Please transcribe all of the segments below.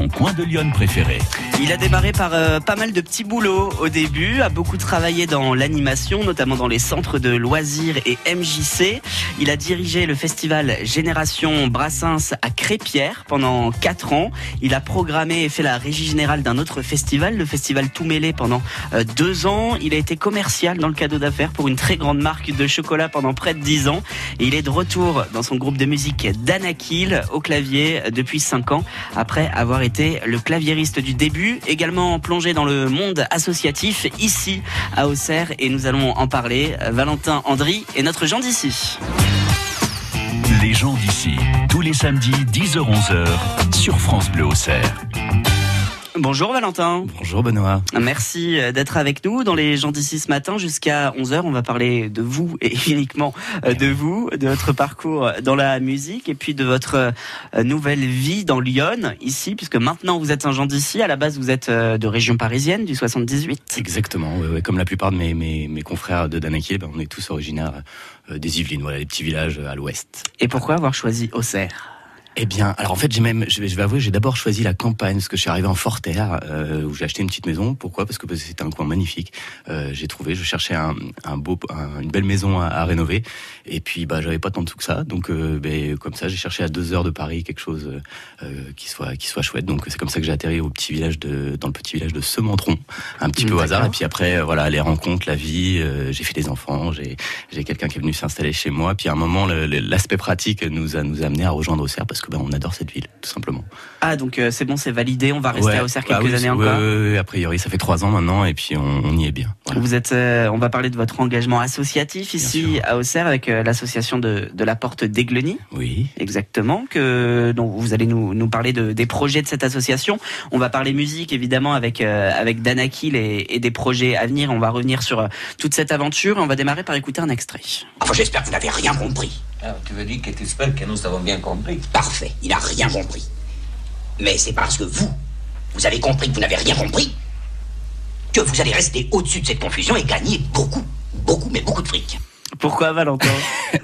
son coin de Lyon préféré. Il a démarré par euh, pas mal de petits boulots au début, a beaucoup travaillé dans l'animation, notamment dans les centres de loisirs et MJC. Il a dirigé le festival Génération Brassens à Crépierre pendant 4 ans. Il a programmé et fait la régie générale d'un autre festival, le festival Tout Mêlé, pendant 2 ans. Il a été commercial dans le cadeau d'affaires pour une très grande marque de chocolat pendant près de 10 ans. Il est de retour dans son groupe de musique Danakil au clavier depuis 5 ans, après avoir été le claviériste du début également plongé dans le monde associatif ici à Auxerre et nous allons en parler. Valentin Andry est notre Jean d'ici. Les gens d'ici, tous les samedis 10h-11h sur France Bleu Auxerre. Bonjour Valentin. Bonjour Benoît. Merci d'être avec nous dans les gens d'ici ce matin jusqu'à 11h. On va parler de vous et uniquement euh, de vous, de votre parcours dans la musique et puis de votre euh, nouvelle vie dans Lyon ici puisque maintenant vous êtes un gens d'ici. À la base vous êtes euh, de région parisienne du 78. Exactement. comme la plupart de mes, mes, mes confrères de Danakil, ben, on est tous originaires des Yvelines, voilà les petits villages à l'ouest. Et pourquoi avoir choisi Auxerre? Eh bien, alors en fait, j'ai même, je vais, je vais avouer, j'ai d'abord choisi la campagne parce que je suis arrivé en Forterre euh, où j'ai acheté une petite maison. Pourquoi? Parce que c'était un coin magnifique. Euh, j'ai trouvé, je cherchais un, un beau, une belle maison à, à, rénover. Et puis, bah, j'avais pas tant de sous que ça. Donc, euh, ben, comme ça, j'ai cherché à deux heures de Paris quelque chose euh, qui soit, qui soit chouette. Donc, c'est comme ça que j'ai atterri au petit village de, dans le petit village de Sementron, un petit peu au hasard. Et puis après, voilà, les rencontres, la vie. euh, j'ai fait des enfants. J'ai, j'ai quelqu'un qui est venu s'installer chez moi. Puis à un moment, l'aspect pratique nous a, nous a amené à rejoindre Auxerre parce que ben, on adore cette ville, tout simplement. Ah donc euh, c'est bon, c'est validé. On va rester Ouais. à Auxerre Bah quelques oui, années ouais, encore. ouais, ouais, a priori, ça fait trois ans maintenant, et puis on, on y est bien. Voilà. Vous êtes, euh, on va parler de votre engagement associatif ici à Auxerre avec euh, l'association de, de la Porte d'Aigleny. Oui. Exactement, que dont vous allez nous, nous parler de, des projets de cette association. On va parler musique évidemment avec euh, avec Danakil et, et des projets à venir. On va revenir sur euh, toute cette aventure. On va démarrer par écouter un extrait. Enfin, j'espère que vous n'avez rien compris. Ah, tu veux dire que tu espères que nous avons bien compris? Parfait, il n'a rien compris. Mais c'est parce que vous, vous avez compris que vous n'avez rien compris, que vous allez rester au-dessus de cette confusion et gagner beaucoup, beaucoup, mais beaucoup de fric. Pourquoi Valentin?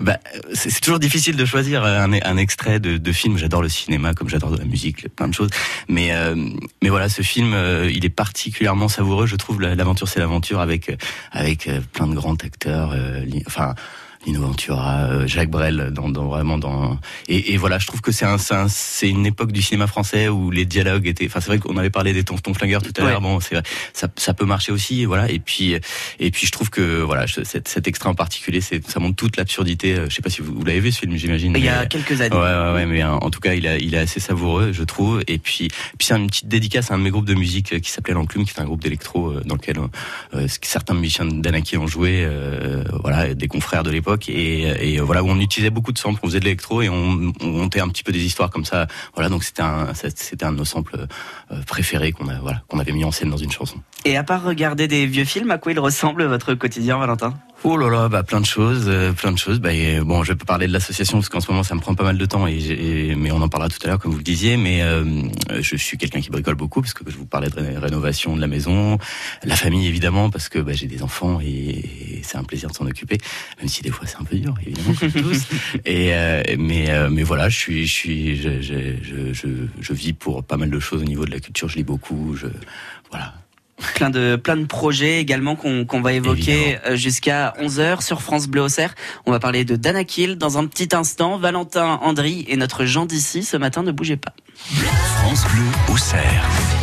Bah, c'est toujours difficile de choisir un, un extrait de, de film. J'adore le cinéma, comme j'adore la musique, plein de choses. Mais euh, mais voilà, ce film, euh, il est particulièrement savoureux. Je trouve la- l'aventure, c'est l'aventure avec euh, avec euh, plein de grands acteurs. euh, li- enfin. Lino Ventura, euh, Jacques Brel, dans, dans vraiment dans et, et voilà, je trouve que c'est un, c'est un- c'est une époque du cinéma français où les dialogues étaient. Enfin, c'est vrai qu'on avait parlé des tontons flingueurs tout à Ouais. l'heure. Bon, c'est vrai, ça, ça peut marcher aussi, voilà. Et puis et puis je trouve que voilà, cet, cet extrait en particulier, c'est ça montre toute l'absurdité. euh, Je sais pas si vous, vous l'avez vu ce film, j'imagine. Il y a mais- quelques années. Ouais, ouais, ouais, mais euh, en tout cas, il, a, il est assez savoureux, je trouve. Et puis, puis c'est une petite dédicace à un de mes groupes de musique euh, qui s'appelait L'Enclume, qui est un groupe d'électro euh, dans lequel euh, certains musiciens d'Anaki ont joué, euh, voilà, des confrères de l'époque, et, euh, voilà où on utilisait beaucoup de samples, on faisait de l'électro et on, on montait un petit peu des histoires comme ça. Voilà, donc c'était un, c'était un de nos samples euh, préférés qu'on a, voilà, qu'on avait mis en scène dans une chanson. Et à part regarder des vieux films, à quoi il ressemble votre quotidien, Valentin? Oh là là, bah plein de choses, euh, plein de choses. Bah, et, bon, je vais pas parler de l'association parce qu'en ce moment ça me prend pas mal de temps et, et- mais on en parlera tout à l'heure comme vous le disiez. Mais euh, je suis quelqu'un qui bricole beaucoup parce que je vous parlais de ré- rénovation de la maison, la famille évidemment parce que bah, j'ai des enfants et, et c'est un plaisir de s'en occuper, même si des fois c'est un peu dur évidemment comme tous. Et euh, mais euh, mais voilà, je suis je suis je, je, je, je, je vis pour pas mal de choses au niveau de la culture. Je lis beaucoup, je voilà. Plein de plein de projets également qu'on qu'on va évoquer euh, jusqu'à 11h sur France Bleu Auxerre. On va parler de Danakil dans un petit instant. Valentin Andry et notre Jean d'ici ce matin ne bougez pas. France Bleu Auxerre.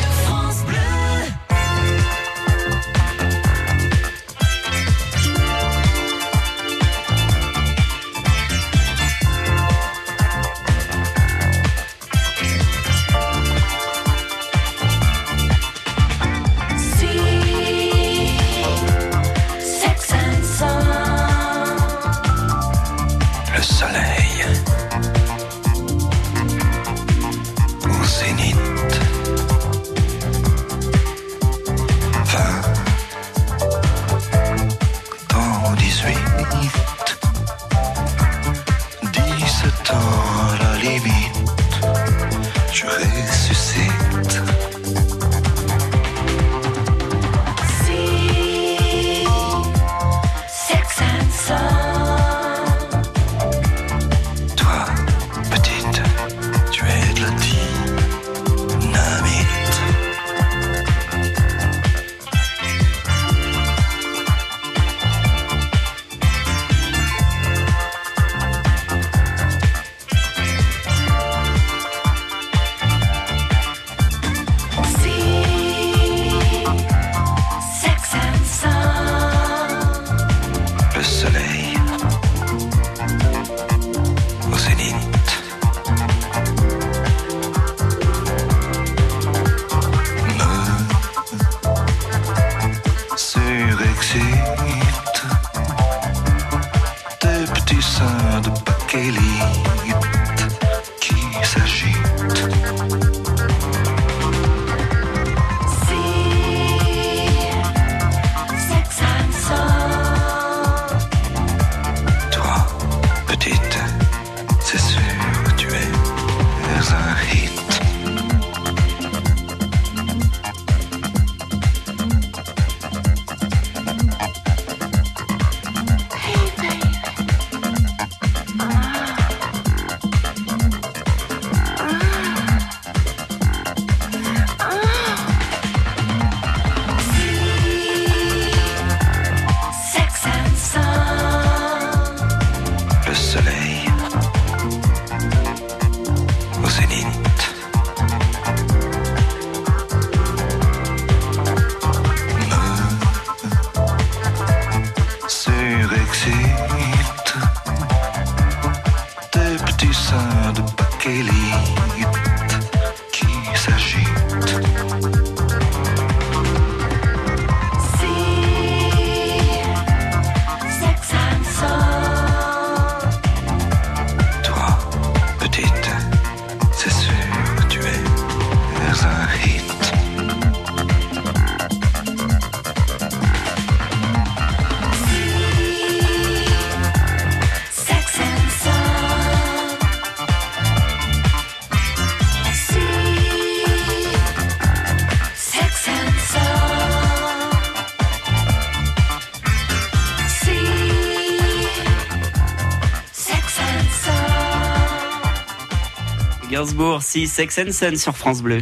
Gainsbourg, si Sex and Sun sur France Bleu.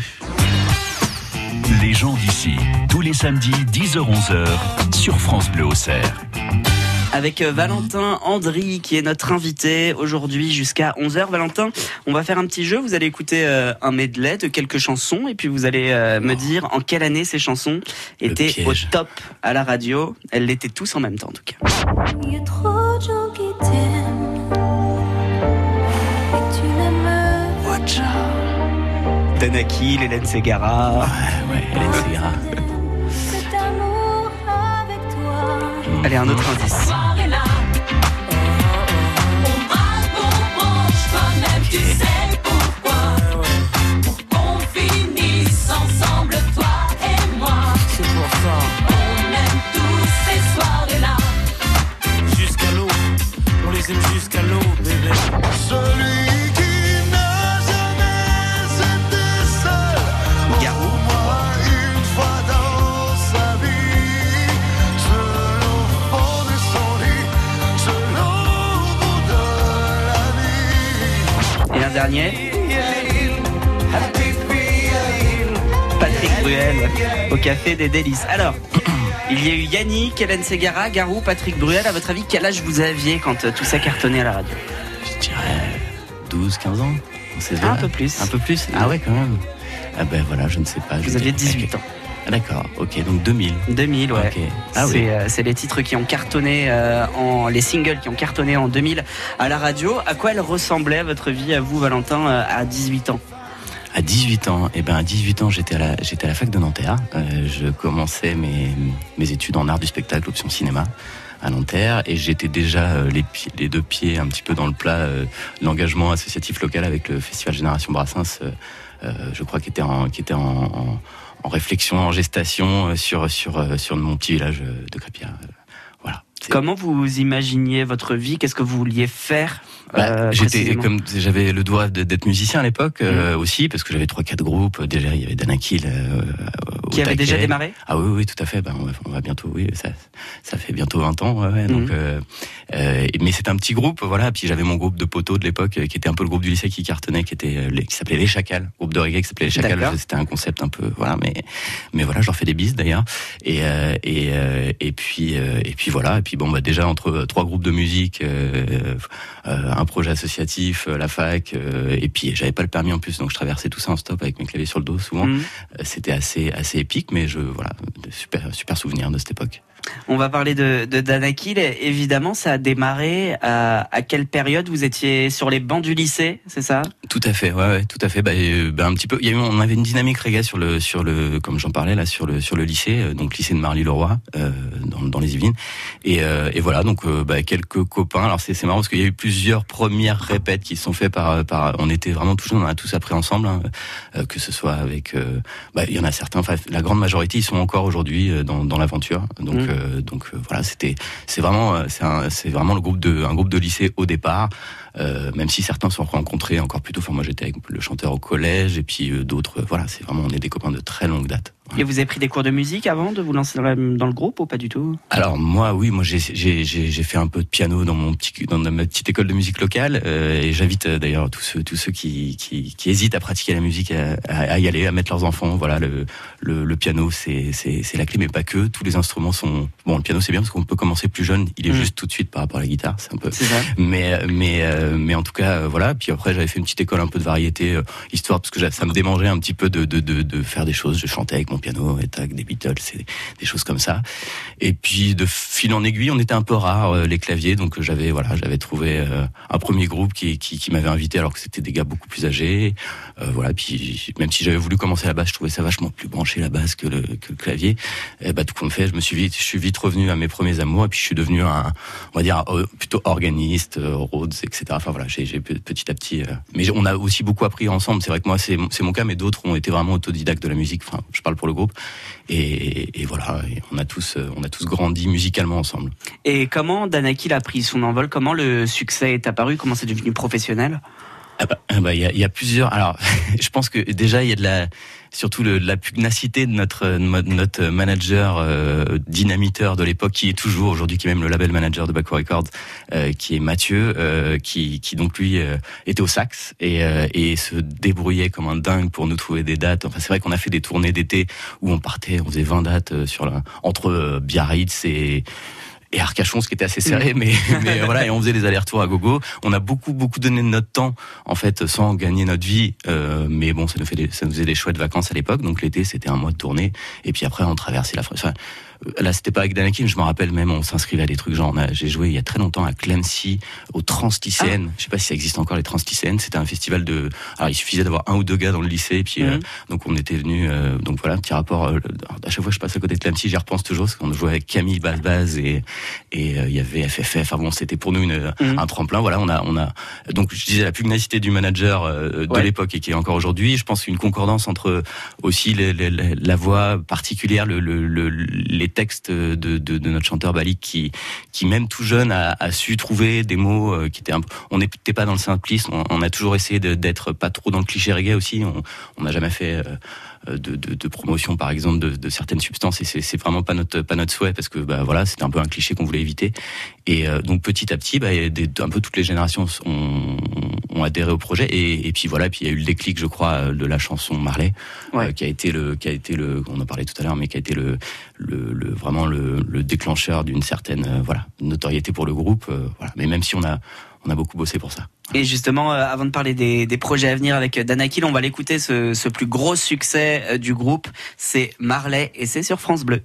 Les gens d'ici, tous les samedis 10h-11h sur France Bleu Auxerre. Avec euh, Valentin Andry qui est notre invité aujourd'hui jusqu'à 11h. Valentin, on va faire un petit jeu. Vous allez écouter euh, un medley de quelques chansons et puis vous allez euh, me dire en quelle année ces chansons étaient au top à la radio. Elles l'étaient tous en même temps en tout cas. Il y a trop de gens qui pas. Danaki, Hélène Segara. Ouais, ouais, Hélène Ségara. Cet amour avec toi. Allez, un autre indice. Jusqu'à l'eau, on les aime jusqu'à l'eau, bébé. Dernier. Patrick Bruel au Café des Délices. Alors, il y a eu Yannick, Hélène Segara, Garou, Patrick Bruel. À votre avis, quel âge vous aviez quand euh, tout ça cartonnait à la radio? Je dirais 12, 15 ans. ces Un peu plus. Un peu plus Ah ouais, quand même. Ah ben voilà, je ne sais pas. Vous aviez dirais- 18 ans. Ah, D'accord, ok, donc 2000. 2000, ouais. Ok. Ah c'est oui. euh, c'est les titres qui ont cartonné euh, en les singles qui ont cartonné en 2000 à la radio. À quoi elle ressemblait votre vie à vous, Valentin, euh, à 18 ans? À 18 ans, eh ben à 18 ans, j'étais à la j'étais à la fac de Nanterre. Euh, je commençais mes mes études en art du spectacle, option cinéma à Nanterre, et j'étais déjà euh, les, les deux pieds un petit peu dans le plat euh, l'engagement associatif local avec le festival Génération Brassens. euh, euh, je crois qu'il était en qui était en, en, en réflexion, en gestation euh, sur sur euh, sur mon petit village euh, de Crépierre. Voilà. Comment vous imaginiez votre vie? Qu'est-ce que vous vouliez faire? Bah, euh, j'étais comme j'avais le doigt d'être musicien à l'époque euh, aussi parce que j'avais trois quatre groupes. Déjà il y avait Danakil euh, Qui avait déjà démarré? Ah oui oui tout à fait. Ben, on, va, on va bientôt oui ça ça fait bientôt 20 ans ouais, ouais, donc Mhm. euh, euh, mais c'était un petit groupe voilà. Puis j'avais mon groupe de poteaux de l'époque qui était un peu le groupe du lycée qui cartonnait qui était qui s'appelait les Chacals groupe de reggae qui s'appelait les Chacals. C'était un concept un peu voilà mais mais voilà je leur fais des bises d'ailleurs. Et euh, et euh, et puis euh, et puis voilà. Et puis bon bah déjà entre trois groupes de musique euh, euh, un projet associatif euh, la fac euh, et puis j'avais pas le permis en plus donc je traversais tout ça en stop avec mes claviers sur le dos souvent Mhm. Euh, c'était assez assez épique mais je voilà de super super souvenir de cette époque On va parler de, de Danakil. Évidemment, ça a démarré à, à quelle période Vous étiez sur les bancs du lycée, c'est ça? Tout à fait, ouais, ouais, tout à fait. Bah, euh, bah, un petit peu. Il y a eu, on avait une dynamique reggae sur le, sur le, comme j'en parlais là, sur le, sur le lycée, euh, donc lycée de Marly-le-Roi, euh, dans, dans les Yvelines. Et, euh, et voilà, donc euh, bah, quelques copains. Alors c'est, marrant parce qu'il y a eu plusieurs premières répètes qui se sont faites par, par. On était vraiment tous, on a tous appris ensemble, hein, que ce soit avec. bah, il y en a certains. Enfin, la grande majorité, ils sont encore aujourd'hui dans, dans l'aventure. Donc, Mm. Euh, donc euh, voilà, c'était, c'est vraiment, euh, c'est, vraiment le groupe de, un groupe de lycée au départ. Même si certains se sont rencontrés encore plus tôt. Enfin, moi, j'étais avec le chanteur au collège, et puis d'autres. voilà, c'est vraiment, on est des copains de très longue date. Et vous avez pris des cours de musique avant de vous lancer dans, la- dans le groupe ou pas du tout Alors moi, oui, moi j'ai fait un peu de piano dans mon petit dans ma petite école de musique locale, euh, et j'invite euh, d'ailleurs tous ceux tous ceux qui, qui qui hésitent à pratiquer la musique à, y aller, à mettre leurs enfants. Voilà, le le, le piano c'est la clé, mais pas que. Tous les instruments sont bon. Le piano c'est bien parce qu'on peut commencer plus jeune. Il est Mm. juste tout de suite par rapport à la guitare. C'est un peu ça mais mais euh, mais en tout cas euh, voilà puis après j'avais fait une petite école un peu de variété histoire parce que ça me démangeait un petit peu de de de, de faire des choses je chantais avec piano et des Beatles et des choses comme ça et puis de fil en aiguille on était un peu rares euh, les claviers donc euh, j'avais voilà j'avais trouvé euh, un premier groupe qui m'avait invité alors que c'était des gars beaucoup plus âgés euh, voilà puis même si j'avais voulu commencer la basse je trouvais ça vachement plus branché la basse que le clavier et bah tout compte fait je me suis vite je suis vite revenu à mes premiers amours et puis je suis devenu un on va dire plutôt organiste, Rhodes, etc. Enfin voilà, j'ai j'ai pe- petit à petit. mais on a aussi beaucoup appris ensemble. C'est vrai que moi c'est mon cas, mais d'autres ont été vraiment autodidactes de la musique. Enfin, je parle pour le groupe. Et, et voilà, et on a tous euh, on a tous grandi musicalement ensemble. Et comment Danakil a pris son envol? Comment le succès est apparu? Comment c'est devenu professionnel? Ah bah, ah bah, il y, a, il y a plusieurs. Alors, je pense que déjà il y a de la, surtout la pugnacité de notre notre manager euh, dynamiteur de l'époque, qui est toujours aujourd'hui, qui est même le label manager de Baco Records, euh, qui est Mathieu, euh, qui donc lui était au sax et se débrouillait comme un dingue pour nous trouver des dates. Enfin, c'est vrai qu'on a fait des tournées d'été où on partait, on faisait 20 dates sur la, entre Biarritz et et Arcachon, ce qui était assez serré, mais, mais voilà, et on faisait des allers-retours à gogo. On a beaucoup, beaucoup donné de notre temps, en fait, sans gagner notre vie. Euh, mais bon, ça nous fait, des, ça nous faisait des chouettes vacances à l'époque. Donc l'été, c'était un mois de tournée. Et puis après, on traversait la France. Enfin, euh, là, c'était pas avec Danakin, je me rappelle même, on s'inscrivait à des trucs genre, j'ai joué il y a très longtemps à Clancy, au Translycéenne. Je sais pas si ça existe encore les Translycéennes. C'était un festival de, alors il suffisait d'avoir un ou deux gars dans le lycée, et puis euh, Mhm. donc on était venu, donc voilà, petit rapport. euh, à chaque fois que je passe à côté de Clancy, j'y repense toujours, parce qu'on jouait avec Camille Baz Baz et et euh, il y avait FFF. Enfin bon, c'était pour nous une, Mhm. un tremplin. Voilà, on a on a donc je disais la pugnacité du manager euh, de Ouais. l'époque et qui est encore aujourd'hui. Je pense une concordance entre aussi les- les- les- la voix particulière, le, le- le- les textes de, notre chanteur Balik qui, qui même tout jeune a, su trouver des mots euh, qui étaient un peu, on n'était pas dans le simplisme, on, on a toujours essayé d'être pas trop dans le cliché reggae aussi, on on n'a jamais fait euh, de, de, de promotion par exemple de, de certaines substances et c'est vraiment pas notre pas notre souhait parce que bah voilà c'était un peu un cliché qu'on voulait éviter. Et euh, donc petit à petit bah, des- un peu toutes les générations ont, ont adhéré au projet. Et, et puis voilà puis il y a eu le déclic je crois euh, de la chanson Marley Ouais. euh, qui a été le qui a été le on en parlait tout à l'heure mais qui a été le, le, le- vraiment le, le déclencheur d'une certaine euh, voilà notoriété pour le groupe euh, voilà. Mais même si on a on a beaucoup bossé pour ça Et justement, euh, avant de parler des, des projets à venir avec Danakil, on va l'écouter ce, ce plus gros succès euh, du groupe. C'est Marley et c'est sur France Bleu.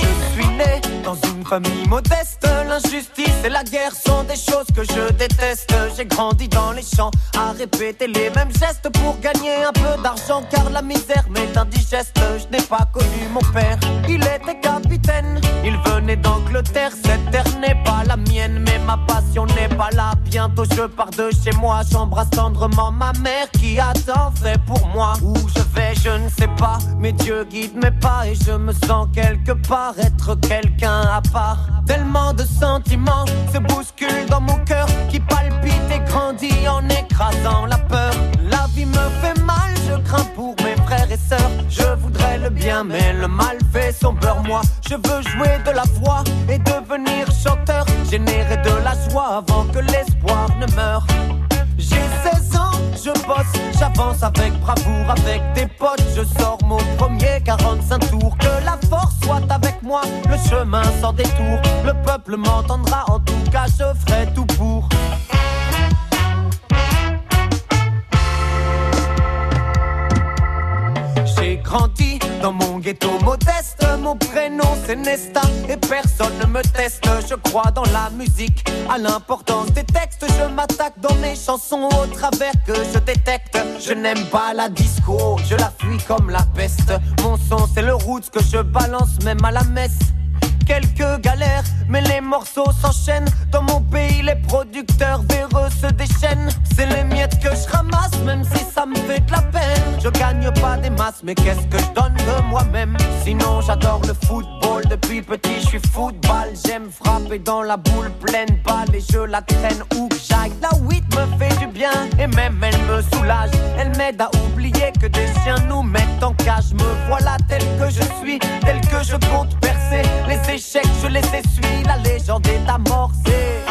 Je suis né dans une famille modeste. L'injustice et la guerre sont des choses que je déteste. J'ai grandi dans les champs à répéter les mêmes gestes pour gagner un peu d'argent. Car la misère m'est indigeste. Je n'ai pas connu mon père. Il était capitaine. Il venait d'Angleterre. Cette terre n'est pas la mienne, mais ma passion n'est pas là. Bientôt je pars de chez moi. J'embrasse tendrement ma mère qui a tant fait pour moi. Où je vais, je ne sais pas. Mais Dieu guide mes pas et je me sens quelque part être quelqu'un à part. Tellement de sentiments se bousculent dans mon cœur qui palpite et grandit en écrasant la peur. La vie me fait mal, je crains pour mes frères et sœurs. Je voudrais le bien, mais le mal fait son beurre. Moi, je veux jouer de la voix et devenir chanteur, générer de la joie avant que l'espoir ne meure. J'ai 16 ans, je bosse, j'avance avec bravoure, avec des potes, je sors mon premier 45 tours. Que la force soit avec moi, le chemin sans détour. Le peuple m'entendra, en tout cas je ferai tout pour. J'ai grandi dans mon ghetto modeste. Mon prénom c'est Nesta et personne ne me teste. Je crois dans la musique, à l'importance des textes. Je m'attaque dans mes chansons au travers que je détecte. Je n'aime pas la disco, je la fuis comme la peste. Mon son c'est le roots que je balance même à la messe quelques galères, mais les morceaux s'enchaînent. Dans mon pays, les producteurs véreux se déchaînent. C'est les miettes que je ramasse, même si ça me fait de la peine. Je gagne pas des masses, mais qu'est-ce que je donne de moi-même? Sinon, j'adore le football. Depuis petit, je suis football. J'aime frapper dans la boule pleine balle et je la traîne où que j'aille. La weed me fait du bien et même elle me soulage. Elle m'aide à oublier que des chiens nous mettent en cage. Me voilà tel que je suis, tel que je compte percer. Je les essuie. La légende est amorcée.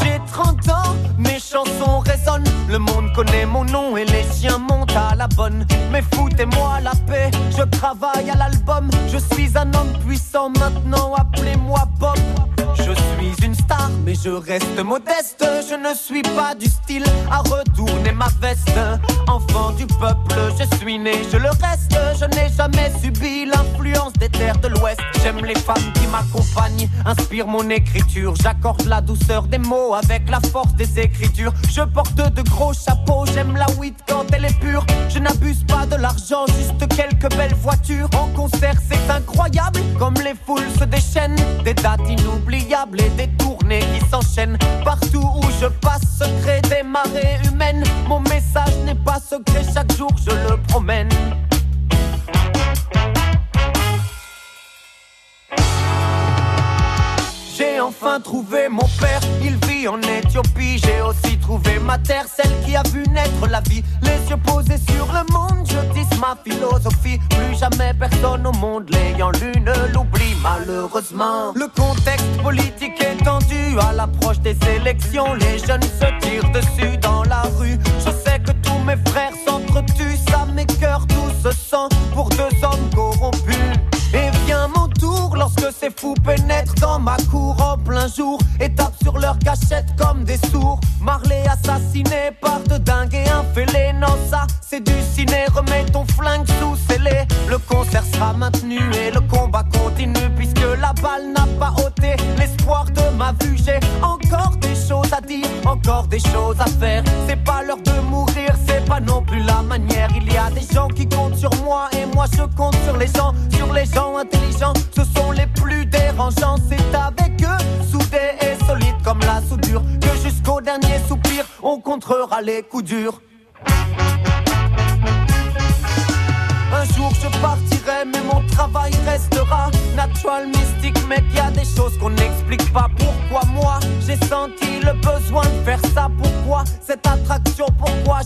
J'ai 30 ans, mes chansons résonnent. Le monde connaît mon nom et les chiens montent à la bonne. Mais foutez-moi la paix, je travaille à l'album. Je suis un homme puissant maintenant, appelez-moi Bob. Je suis une star, mais je reste modeste. Je ne suis pas du style à retourner ma veste. Enfant du peuple, je suis né, je le reste. Je n'ai jamais subi l'influence des terres de l'Ouest. J'aime les femmes qui m'accompagnent, inspirent mon écriture. J'accorde la douceur des mots avec la force des écritures. Je porte de gros chapeaux, j'aime la weed quand elle est pure. Je n'abuse pas de l'argent, juste quelques belles voitures. En concert, c'est incroyable, comme les foules se déchaînent. Des dates inoubliables et des tournées qui s'enchaînent. Partout où je passe, secret des marées humaines. Mon message n'est pas secret, chaque jour je le promène. J'ai enfin trouvé mon père, il vit en Éthiopie. J'ai aussi trouvé ma terre, celle qui a vu naître la vie. Les yeux posés sur le monde, je dis ma philosophie. Plus jamais personne au monde l'ayant lu ne l'oublie, malheureusement. Le contexte politique est tendu à l'approche des élections. Les jeunes se tirent dessus dans la rue. Je sais que tous mes frères s'entretuent, ça m'écœure tout ce sang pour deux hommes corrompus. Ces fous pénètrent dans ma cour en plein jour et tapent sur leur cachette comme des sourds. Marley assassiné par de dingues et un fêlé. Non, ça c'est du ciné. Remets ton flingue sous scellé. Le concert sera maintenu et le combat continue puisque la balle n'a pas ôté l'espoir de ma vue. J'ai encore des choses à dire, encore des choses à faire. C'est pas l'heure de mourir, c'est pas non plus la manière. Il y a des gens qui comptent sur moi et moi je compte sur les gens, sur les gens intelligents. Ce sont les plus dérangeants. C'est avec eux, soudés et solides comme la soudure, que jusqu'au dernier soupir, on contrera les coups durs. Un jour je partirai, mais mon travail restera natural, mystique, mec. Y a des choses qu'on n'explique pas. Pourquoi moi j'ai senti le besoin de faire ça? Pourquoi cette attraction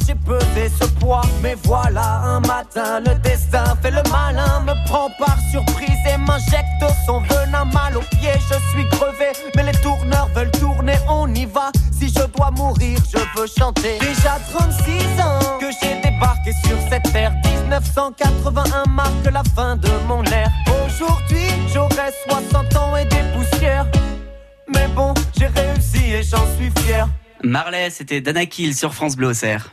j'ai pesé ce poids Mais voilà, un matin, le destin fait le malin, me prend par surprise et m'injecte son venin mal au pied. Je suis crevé, mais les tourneurs veulent tourner, on y va. Si je dois mourir, je veux chanter. Déjà 36 ans que j'ai débarqué sur cette terre. 1981 marque la fin de mon ère. Aujourd'hui, j'aurai 60 ans et des poussières. Mais bon, j'ai réussi et j'en suis fier. Marley, c'était Danakil sur France Bleu Auxerre.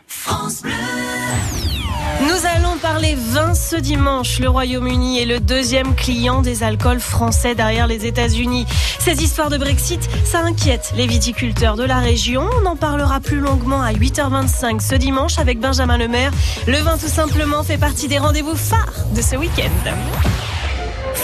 Nous allons parler vin ce dimanche. Le Royaume-Uni est le deuxième client des alcools français derrière les États-Unis. Ces histoires de Brexit, ça inquiète les viticulteurs de la région. On en parlera plus longuement à 8h25 ce dimanche avec Benjamin Lemaire. Le vin tout simplement fait partie des rendez-vous phares de ce week-end.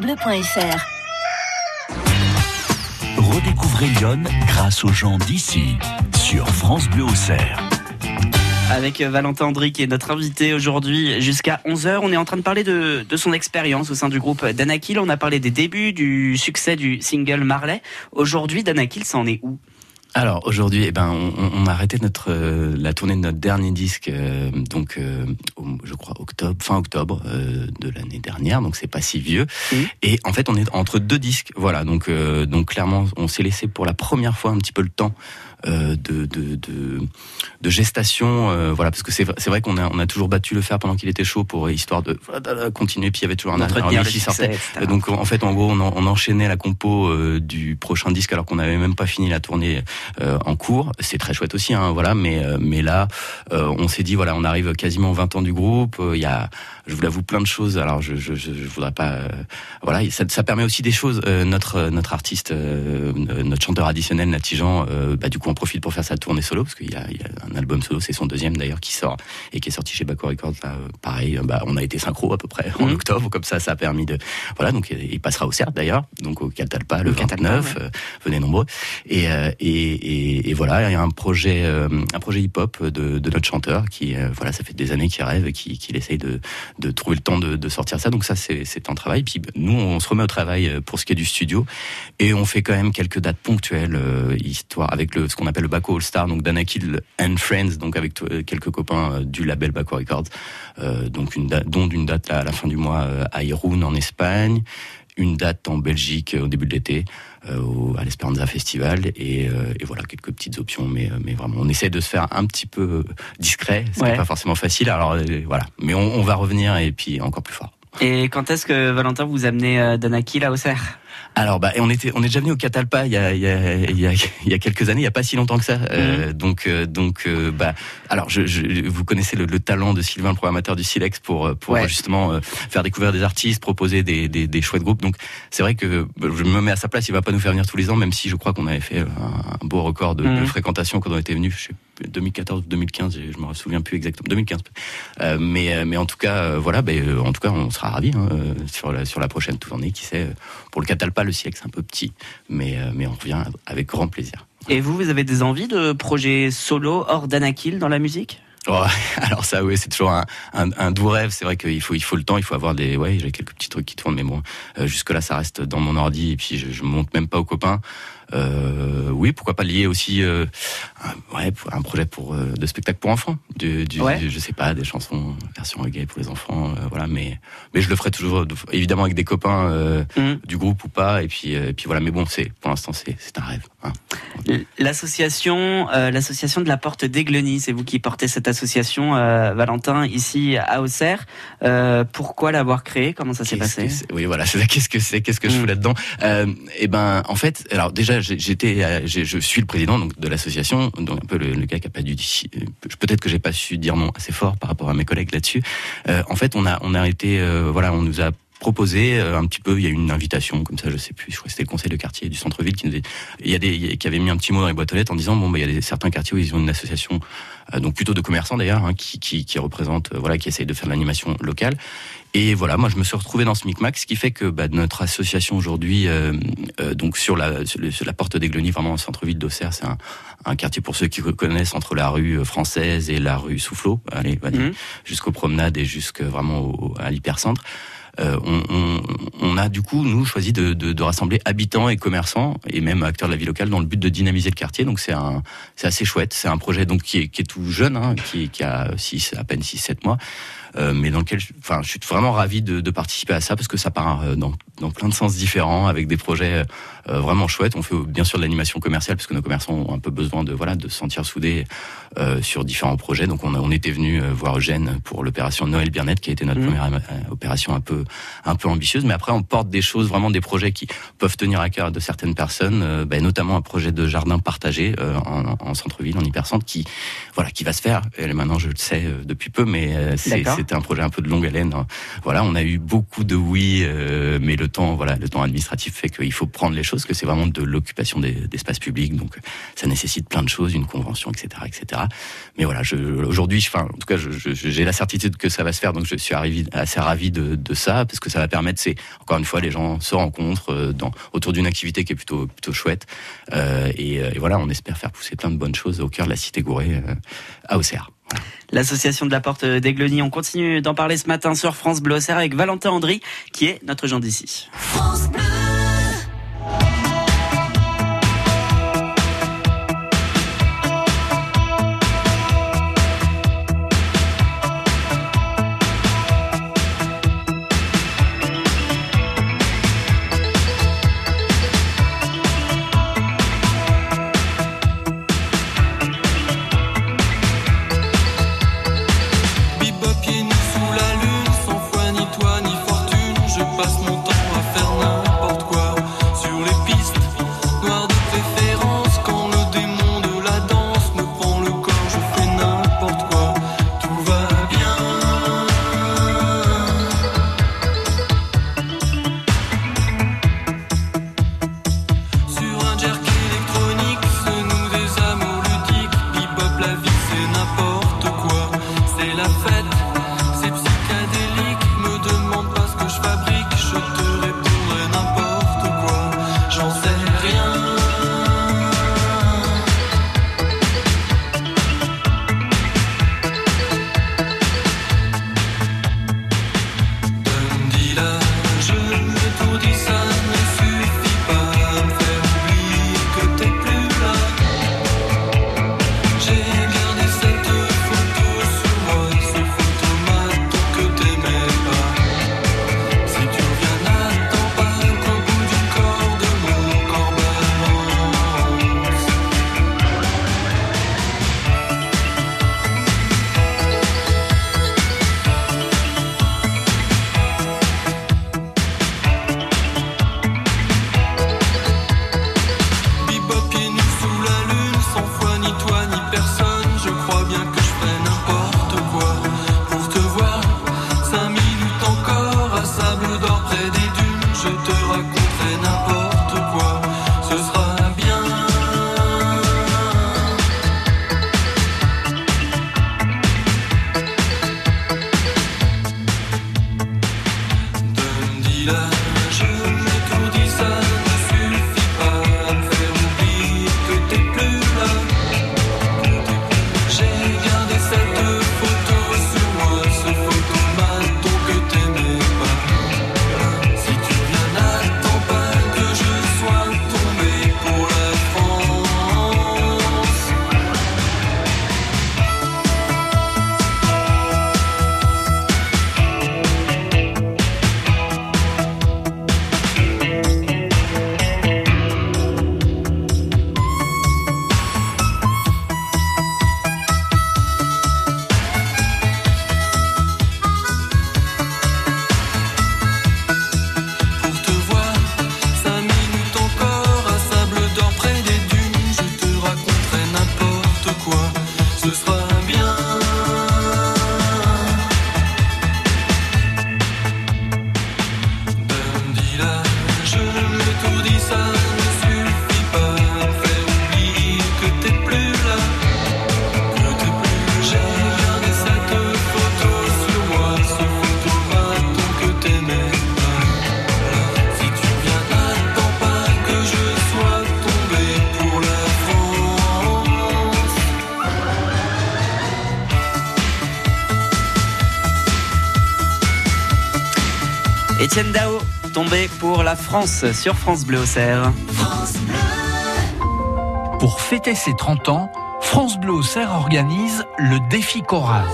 francebleu.fr. Redécouvrez Lyon grâce aux gens d'ici sur France Bleu Auxerre. Avec Valentin Andry qui est notre invité aujourd'hui jusqu'à 11h. On est en train de parler de, de son expérience au sein du groupe Danakil. On a parlé des débuts, du succès du single Marley. Aujourd'hui, Danakil, ça en est où? Alors aujourd'hui, eh ben, on, on a arrêté notre euh, la tournée de notre dernier disque, euh, donc euh, au- je crois octobre, fin octobre euh, de l'année dernière, donc c'est pas si vieux. Et en fait, on est entre deux disques, voilà. Donc euh, donc clairement, on s'est laissé pour la première fois un petit peu le temps. Euh, de, de, de, de gestation, euh, voilà, parce que c'est vrai- c'est vrai qu'on a, on a toujours battu le fer pendant qu'il était chaud pour histoire de voilà, continuer. Puis il y avait toujours un, le qui sortait. Donc en fait, en gros, on, en- on enchaînait la compo euh, du prochain disque alors qu'on n'avait même pas fini la tournée euh, en cours. C'est très chouette aussi, hein, voilà. Mais euh, mais là, euh, on s'est dit voilà, on arrive quasiment 20 ans du groupe. Euh, Il y a, je vous l'avoue, plein de choses. Alors je je, je, je voudrais pas, euh, voilà. Ça, ça permet aussi des choses. Euh, notre notre artiste, euh, notre chanteur additionnel Natijan, euh, bah du coup on profite pour faire sa tournée solo parce qu'il y a, il y a un album solo, c'est son deuxième d'ailleurs qui sort et qui est sorti chez Baco Records. Là, euh, pareil, euh, bah on a été synchro à peu près en Mhm. octobre, comme ça, ça a permis de, voilà. Donc il passera au CERT d'ailleurs, donc au Catalpa le Catalpa, 29. ouais. euh, venez nombreux. Et, euh, et, et, et voilà, il y a un projet, euh, un projet hip-hop de, de notre chanteur qui, euh, voilà, ça fait des années qu'il rêve et qui, qu'il essaye de, de trouver le temps de, de sortir ça. Donc ça, c'est, un travail. Puis nous, on se remet au travail euh, pour ce qui est du studio et on fait quand même quelques dates ponctuelles, euh, histoire avec le, ce qu'on appelle le Baco All Star, donc Danakil and Friends, donc avec euh, quelques copains euh, du label Baco Records. Euh, donc une date, dont une date à la fin du mois à Irun en Espagne une date en Belgique au début de l'été, au- à l'Esperanza Festival, et, euh, et voilà quelques petites options, mais, euh, mais vraiment on essaie de se faire un petit peu euh, discret, ce qui Ouais. n'est pas forcément facile. Alors euh, voilà, mais on, on va revenir et puis encore plus fort. Et quand est-ce que Valentin vous amenez euh, Danaki là au cerf? Alors, bah, on était, on est déjà venu au Catalpa il y a, il y a, il y a, il y a quelques années, il y a pas si longtemps que ça. Euh, donc, euh, donc, euh, bah, alors, je, je- vous connaissez le, le talent de Sylvain, le programmateur du Silex, pour, pour Ouais. justement euh, faire découvrir des artistes, proposer des, des, des chouettes groupes. Donc, c'est vrai que bah, je me mets à sa place. Il va pas nous faire venir tous les ans, même si je crois qu'on avait fait un, un beau record de, de Mhm. fréquentation quand on était venu. Je sais plus, 2014 ou 2015, je me souviens plus exactement. 2015. Euh, mais, mais en tout cas, voilà, euh, en tout cas, on sera ravis hein, sur la sur la prochaine tournée. Qui sait, pour le Catalpa, le Silex c'est un peu petit, mais euh, mais on revient avec grand plaisir. Et vous, vous avez des envies de projets solo hors Danakil dans la musique? Oh, alors ça, oui, c'est toujours un, un, un doux rêve. C'est vrai qu'il faut, il faut le temps, il faut avoir des, ouais, j'ai quelques petits trucs qui tournent, mais bon, euh, jusque là, ça reste dans mon ordi et puis je, je monte même pas aux copains. Euh, oui, pourquoi pas lier aussi, euh, un, ouais, un projet pour euh, de spectacle pour enfants, du, du, Ouais. du- je sais pas, des chansons version reggae pour les enfants, voilà. Mais, mais je le ferai toujours, de- évidemment avec des copains Mhm. du groupe ou pas. Et puis, et puis voilà. Mais bon, c'est, pour l'instant, c'est, c'est un rêve. hein. L'association, l'association de la Porte d'Aigleny, c'est vous qui portez cette association, Valentin, ici à Auxerre. Pourquoi l'avoir créée? Comment ça s'est passé? Oui, voilà, c'est. Qu'est-ce que c'est? Qu'est-ce que je Mm. fous là-dedans? Eh ben, en fait, alors déjà, j'étais, euh, je suis le président donc de l'association, donc un peu le, gars qui a pas dû, euh, peut-être que j'ai pas su dire non assez fort par rapport à mes collègues là-dessus. Euh, en fait, on a, on a été, voilà, on nous a proposé euh, un petit peu, il y a eu une invitation comme ça, je sais plus, je crois que c'était le conseil de quartier du centre-ville qui nous il y a des, qui avait mis un petit mot dans les boîtes aux lettres en disant bon, bah, il y a des, certains quartiers où ils ont une association, euh, donc plutôt de commerçants d'ailleurs, hein, qui, qui, qui représente, euh, voilà, qui essaye de faire de l'animation locale. Et voilà, moi je me suis retrouvé dans ce micmac, ce qui fait que bah, notre association aujourd'hui, euh, euh, donc sur la, sur, la porte d'Aigleny, vraiment au centre-ville d'Auxerre, c'est un, un quartier pour ceux qui connaissent entre la rue française et la rue Soufflot, allez, dire, Mhm. jusqu'aux promenades et jusque vraiment au- à l'hypercentre. Euh, on, on, on a du coup nous choisi de, de, de rassembler habitants et commerçants et même acteurs de la vie locale dans le but de dynamiser le quartier. Donc c'est un c'est assez chouette. C'est un projet donc qui est, qui est tout jeune, hein, qui, qui a six à peine 6-7 mois, mais dans lequel je, enfin je suis vraiment ravi de, de participer à ça parce que ça part euh, dans, dans plein de sens différents avec des projets euh, vraiment chouettes. On fait euh, bien sûr de l'animation commerciale parce que nos commerçants ont un peu besoin de voilà de se sentir soudés euh, sur différents projets. Donc on, a, on était venu euh, voir Eugène pour l'opération Noël Bien-être qui a été notre Mhm. première euh, opération un peu un peu ambitieuse. Mais après on porte des choses vraiment des projets qui peuvent tenir à cœur de certaines personnes, euh, ben, notamment un projet de jardin partagé euh, en, en centre-ville, en hypercentre, qui voilà qui va se faire. Et maintenant je le sais euh, depuis peu, mais euh, c'est-. C'était un projet un peu de longue haleine. hein. Voilà, on a eu beaucoup de oui, euh, mais le temps voilà le temps administratif fait qu'il faut prendre les choses, que c'est vraiment de l'occupation des- d'espaces publics, donc ça nécessite plein de choses, une convention, etc., etc. Mais voilà, aujourd'hui, enfin, en tout cas, j'ai la certitude que ça va se faire, donc je suis assez ravi de, ça, parce que ça va permettre, c'est encore une fois, les gens se rencontrent euh, autour d'une activité qui est plutôt plutôt chouette, euh, et, euh, voilà, on espère faire pousser plein de bonnes choses au cœur de la cité Gourée euh, à Auxerre. L'association de la Porte d'Aigleny, on continue d'en parler ce matin sur France Bleu avec Valentin Andry, qui est notre gens d'ici. Bebop pieds Étienne Dao, tombé pour la France sur France Bleu Auxerre. Pour fêter ses 30 ans, France Bleu Auxerre organise le défi chorale.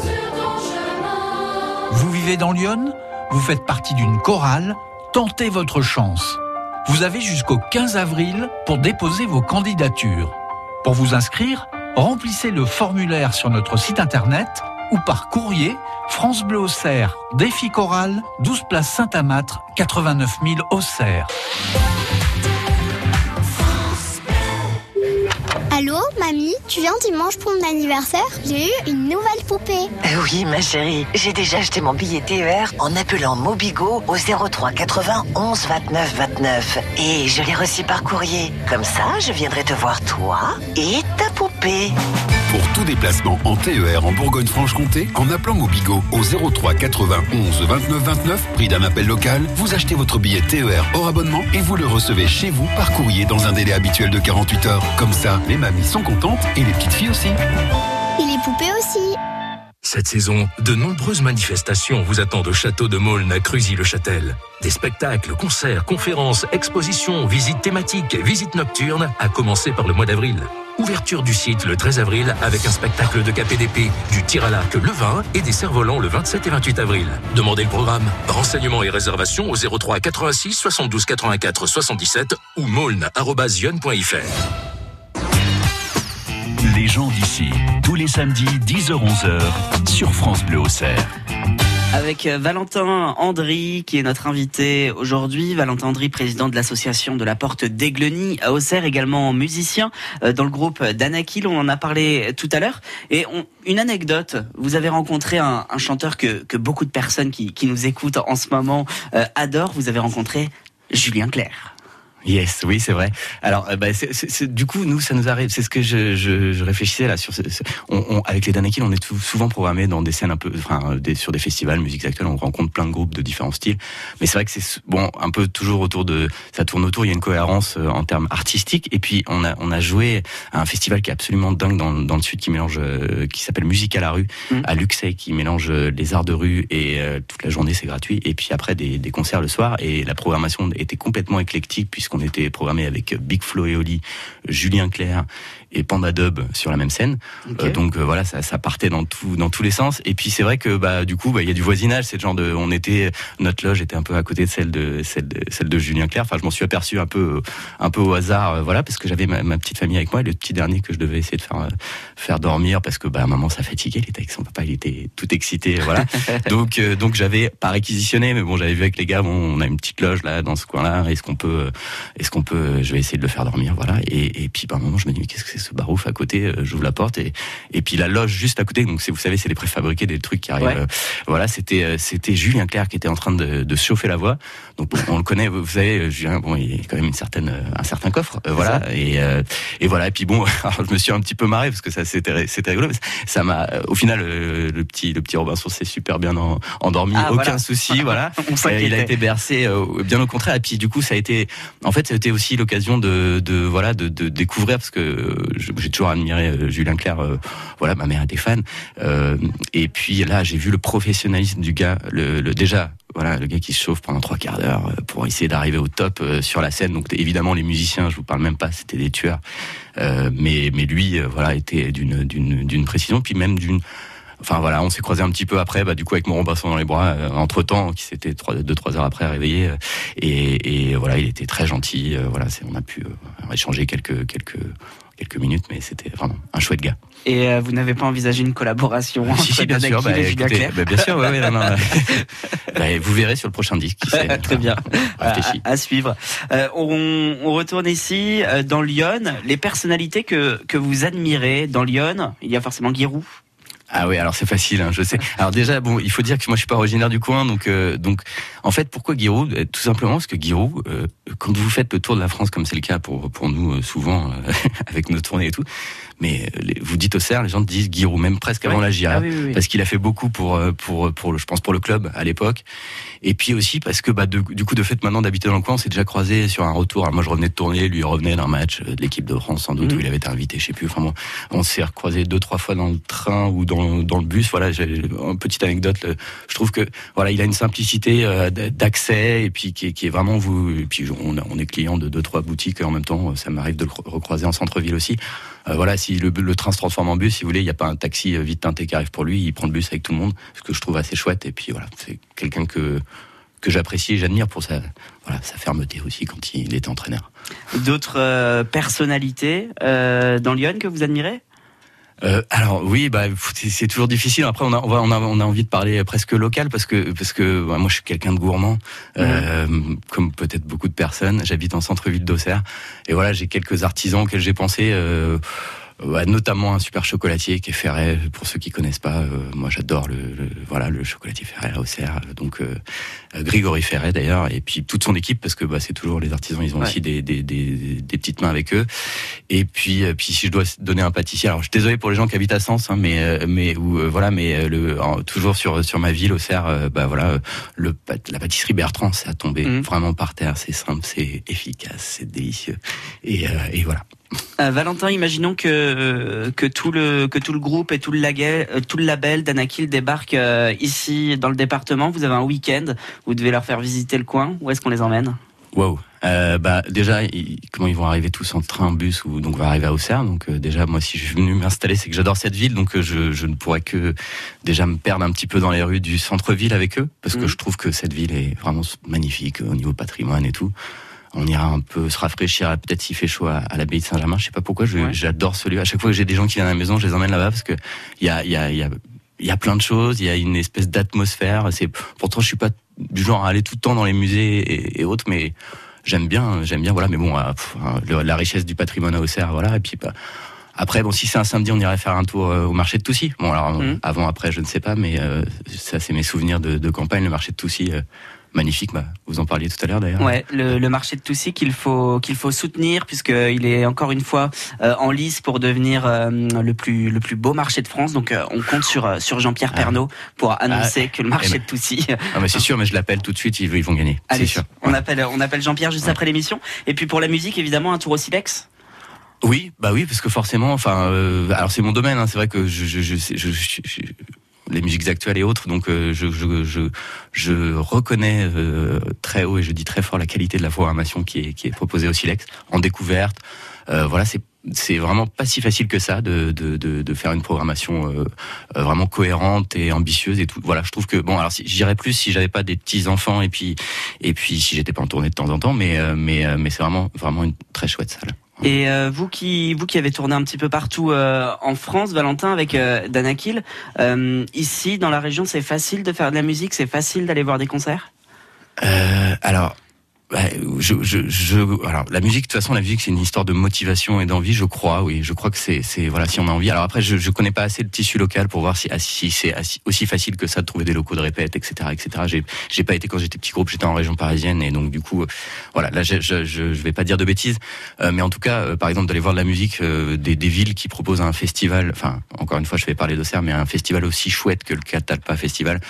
Vous vivez dans Lyon Vous faites partie d'une chorale Tentez votre chance. Vous avez jusqu'au 15 avril pour déposer vos candidatures. Pour vous inscrire, remplissez le formulaire sur notre site internet ou par courrier France Bleu Auxerre, défi choral, 12 place Saint-Amâtre, 89 000 Auxerre. Allô, mamie, tu viens dimanche pour mon anniversaire? J'ai eu une nouvelle poupée. Eh Oui, ma chérie, j'ai déjà acheté mon billet TER en appelant Mobigo au 03 80 11 29 29. Et je l'ai reçu par courrier. Comme ça, je viendrai te voir toi et ta poupée. Pour tout déplacement en TER en Bourgogne-Franche-Comté, en appelant Mobigo au 03 80 11 29 29, prix d'un appel local, vous achetez votre billet TER hors abonnement et vous le recevez chez vous par courrier dans un délai habituel de 48 heures. Comme ça, les mamies sont contentes et les petites filles aussi. Et les poupées aussi. Cette saison, de nombreuses manifestations vous attendent au château de Maulne à Cruzy-le-Châtel. Des spectacles, concerts, conférences, expositions, visites thématiques, visites nocturnes, à commencer par le mois d'avril. Ouverture du site le 13 avril avec un spectacle de KPDP, du tir à l'arc le 20 et des cerfs-volants le 27 et 28 avril. Demandez le programme. Renseignements et réservations au 03 86 72 84 77 ou maulne.fr. Les gens d'ici, tous les samedis 10h-11h sur France Bleu Auxerre. Avec euh, Valentin Andry, qui est notre invité aujourd'hui. Valentin Andry, président de l'association de la Porte d'Aigleny à Auxerre, également musicien euh, dans le groupe d'Anakil. On en a parlé tout à l'heure. Et une anecdote, vous avez rencontré un, un chanteur que, que beaucoup de personnes qui, qui nous écoutent en ce moment euh, adorent. Vous avez rencontré Julien Clerc. Yes, oui, c'est vrai. Alors, euh, bah, c'est- c'est- c'est- du coup, nous, ça nous arrive. C'est ce que je, je, je réfléchissais là sur. Ce, ce- on, on- avec les Danakil, on est tout- souvent programmés dans des scènes un peu, enfin, des, sur des festivals, musiques actuelles. On rencontre plein de groupes de différents styles. Mais c'est vrai que c'est bon, un peu toujours autour de. Ça tourne autour. Il y a une cohérence euh, en termes artistiques. Et puis, on a on a joué à un festival qui est absolument dingue dans, dans le sud, qui mélange, euh, qui s'appelle Musique à la rue, à Luxeuil, qui mélange euh, les arts de rue et euh, toute la journée, c'est gratuit. Et puis après des, des concerts le soir. Et la programmation était complètement éclectique puisqu'on était programmé avec Big Flo et Oli, Julien Clerc et Panda Dub sur la même scène. Euh, donc euh, voilà, ça, ça partait dans tout, dans tous les sens. Et puis c'est vrai que bah du coup, bah, il y a du voisinage. C'est le genre de, on était, notre loge était un peu à côté de celle de celle de, celle de Julien Clerc. Enfin, je m'en suis aperçu un peu, un peu au hasard, euh, voilà, parce que j'avais ma, ma petite famille avec moi et le petit dernier que je devais essayer de faire faire dormir parce que bah maman ça fatiguait. Il était avec son papa, il était tout excité, voilà. donc donc j'avais pas réquisitionné, mais bon, j'avais vu avec les gars, bon, on a une petite loge là dans ce coin-là. Est-ce qu'on peut, est-ce qu'on peut, je vais essayer de le faire dormir, voilà. Et, et puis par un moment, je me dis mais qu'est-ce que c'est barouf à côté euh, J'ouvre la porte et et puis la loge juste à côté. Donc c'est, vous savez, c'est les préfabriqués, des trucs qui arrivent. Ouais. euh, voilà, c'était euh, c'était Julien Clerc qui était en train de, de se chauffer la voix. Donc bon, on le connaît, vous savez, Julien, bon, il est quand même une certaine, un certain coffre, voilà. Et et voilà. Et puis bon, alors, je me suis un petit peu marré parce que ça c'était c'était rigolo. mais ça m'a, au final, le petit le petit Robinson s'est super bien en- endormi, Ah, aucun voilà. souci, voilà. Il a été bercé bien au contraire. Et puis du coup, ça a été, en fait, ça a été aussi l'occasion de, de voilà de, de découvrir parce que j'ai toujours admiré euh, Julien Clerc. euh, voilà, ma mère était fan. Euh, et puis là, j'ai vu le professionnalisme du gars. Le, le- déjà, voilà, le gars qui se chauffe pendant trois quarts d'heure pour essayer d'arriver au top sur la scène. Donc évidemment, les musiciens, je vous parle même pas, c'était des tueurs. Mais mais lui, voilà, était d'une d'une d'une précision, puis même d'une Enfin voilà, on s'est croisé un petit peu après, bah, du coup avec mon Robinson dans les bras, entre temps, qui s'était trois, deux trois heures après réveillé, et, et voilà, il était très gentil. voilà, on a pu échanger quelques quelques quelques minutes, mais c'était vraiment un chouette gars. Et euh, vous n'avez pas envisagé une collaboration si entre si, bien sûr, bah, écoutez, bah, bien sûr, ouais, ouais, non, non, bah, vous verrez sur le prochain disque. Sait, Très bien. À, à suivre. Euh, on, on retourne ici euh, dans Lyon. Les personnalités que, que vous admirez dans Lyon, il y a forcément Giroud. Ah oui, alors c'est facile, hein, je sais. Alors déjà, bon, il faut dire que moi je suis pas originaire du coin, donc euh, donc en fait, pourquoi Giroud Euh, Tout simplement parce que Giroud, euh, quand vous faites le tour de la France comme c'est le cas pour pour nous euh, souvent avec nos tournées et tout, mais euh, vous dites au cerf, les gens disent Giroud, même presque avant la GIA, Ah oui, oui, oui. parce qu'il a fait beaucoup pour euh, pour pour le, je pense pour le club à l'époque, et puis aussi parce que bah de- du coup de fait maintenant d'habiter dans le coin, on s'est déjà croisé sur un retour. Alors moi je revenais de tourner, lui revenait d'un match euh, de l'équipe de France sans doute Mhm. où il avait été invité, je sais plus. Enfin bon, on s'est recroisé deux trois fois dans le train ou dans dans, le bus. Voilà, j'ai une petite anecdote. le- je trouve que voilà, il a une simplicité euh, d'accès et puis qui est, qui est vraiment vous. Et puis on, on est client de deux trois boutiques en même temps. Ça m'arrive de le re- recroiser en centre-ville aussi. Euh, voilà, si le, le train se transforme en bus, si vous voulez, il n'y a pas un taxi euh, vite teinté qui arrive pour lui. Il prend le bus avec tout le monde, ce que je trouve assez chouette. Et puis voilà, c'est quelqu'un que que j'apprécie et j'admire pour sa voilà sa fermeté aussi quand il était entraîneur. D'autres euh, personnalités dans Lyon que vous admirez? Euh, alors oui, bah c'est- toujours difficile. Après, on a, on, va- on a, on a envie de parler presque local parce que parce que bah, moi je suis quelqu'un de gourmand, euh, comme peut-être beaucoup de personnes. J'habite en centre-ville d'Auxerre et voilà, j'ai quelques artisans auxquels j'ai pensé. Euh, notamment un super chocolatier qui est Ferret. Pour ceux qui connaissent pas, euh, moi j'adore le, le- voilà le chocolatier Ferret à Auxerre. Donc euh, euh, Grégory Ferret d'ailleurs et puis toute son équipe parce que bah, c'est toujours les artisans. Ils ont Ouais. aussi des, des, des, des petites mains avec eux. Et puis euh, puis si je dois donner un pâtissier, alors je suis désolé pour les gens qui habitent à Sens, hein, mais euh, mais ou euh, voilà, mais euh, le en- toujours sur sur ma ville Auxerre, euh, bah voilà euh, le la pâtisserie Bertrand, ça a tombé vraiment par terre. C'est simple, c'est efficace, c'est délicieux et euh, et voilà. Euh, Valentin, imaginons que euh, que tout le que tout le groupe et tout le label, euh, tout le label d'Anakil débarque euh, ici dans le département. Vous avez un week-end, vous devez leur faire visiter le coin. Où est-ce qu'on les emmène? Wow. Euh, bah déjà, ils- comment ils vont arriver tous en train, bus ou donc on va arriver à Auxerre. Donc déjà, moi, si je suis venu m'installer, c'est que j'adore cette ville, donc je, je ne pourrais que déjà me perdre un petit peu dans les rues du centre-ville avec eux, parce que Mhm. je trouve que cette ville est vraiment magnifique au niveau patrimoine et tout. On ira un peu se rafraîchir, peut-être s'il fait chaud à, à l'abbaye de Saint-Germain. Je sais pas pourquoi, je- Ouais. j'adore ce lieu. À chaque fois que j'ai des gens qui viennent à la maison, je les emmène là-bas parce que il y a, y a, il y a y a plein de choses, il y a une espèce d'atmosphère. C'est pourtant je suis pas du genre à aller tout le temps dans les musées et, et autres, mais j'aime bien, j'aime bien. Voilà, mais bon, euh, pff, hein, le- la richesse du patrimoine à Auxerre, voilà. Et puis bah, après, bon, si c'est un samedi, on irait faire un tour euh, au marché de Toussy. Bon, alors Mhm. avant, après, je ne sais pas, mais euh, ça, c'est mes souvenirs de, de campagne. Le marché de Toussy, euh, magnifique. Bah, vous en parliez tout à l'heure d'ailleurs. Ouais, le, le marché de Toussy qu'il faut qu'il faut soutenir puisqu'il est encore une fois euh, en lice pour devenir euh, le plus le plus beau marché de France. Donc euh, on compte sur sur Jean-Pierre Pernaud pour annoncer que le marché Ah. Eh ben. de Toussy. Ah, mais c'est sûr, mais je l'appelle tout de suite. Ils, ils vont gagner. Allez, sûr. on appelle on appelle Jean-Pierre juste après l'émission. Et puis pour la musique, évidemment, un tour au Silex. Oui, bah oui, parce que forcément, enfin, euh, alors c'est mon domaine. Hein, c'est vrai que je, je, je, sais- je- je- je- les musiques actuelles et autres, donc euh, je, je, je, je reconnais euh, très haut et je dis très fort la qualité de la programmation qui est, qui est proposée au Silex en découverte. Euh, voilà, c'est c'est vraiment pas si facile que ça de, de, de, de faire une programmation euh, vraiment cohérente et ambitieuse et tout. Voilà, je trouve que bon, alors si, j'irais plus si j'avais pas des petits enfants et puis et puis si j'étais pas en tournée de temps en temps, mais euh, mais mais c'est vraiment vraiment une très chouette salle. Et euh, vous qui vous qui avez tourné un petit peu partout euh, en France, Valentin, avec euh, Danakil, euh, ici dans la région, c'est facile de faire de la musique, c'est facile d'aller voir des concerts? Euh, alors, je, je, je, alors la musique, de toute façon, la musique, c'est une histoire de motivation et d'envie, je crois. Oui, je crois que c'est, c'est voilà, si on a envie. Alors après, je, je connais pas assez le tissu local pour voir si, ah, si c'est aussi facile que ça de trouver des locaux de répète, etc., etc. J'ai, j'ai pas été quand j'étais petit groupe, j'étais en région parisienne et donc du coup, euh, voilà, là, je, je, je, je vais pas dire de bêtises, euh, mais en tout cas, euh, par exemple, d'aller voir de la musique euh, des, des villes qui proposent un festival. Enfin, encore une fois, je vais parler d'Auxerre, mais un festival aussi chouette que le Catalpa Festival,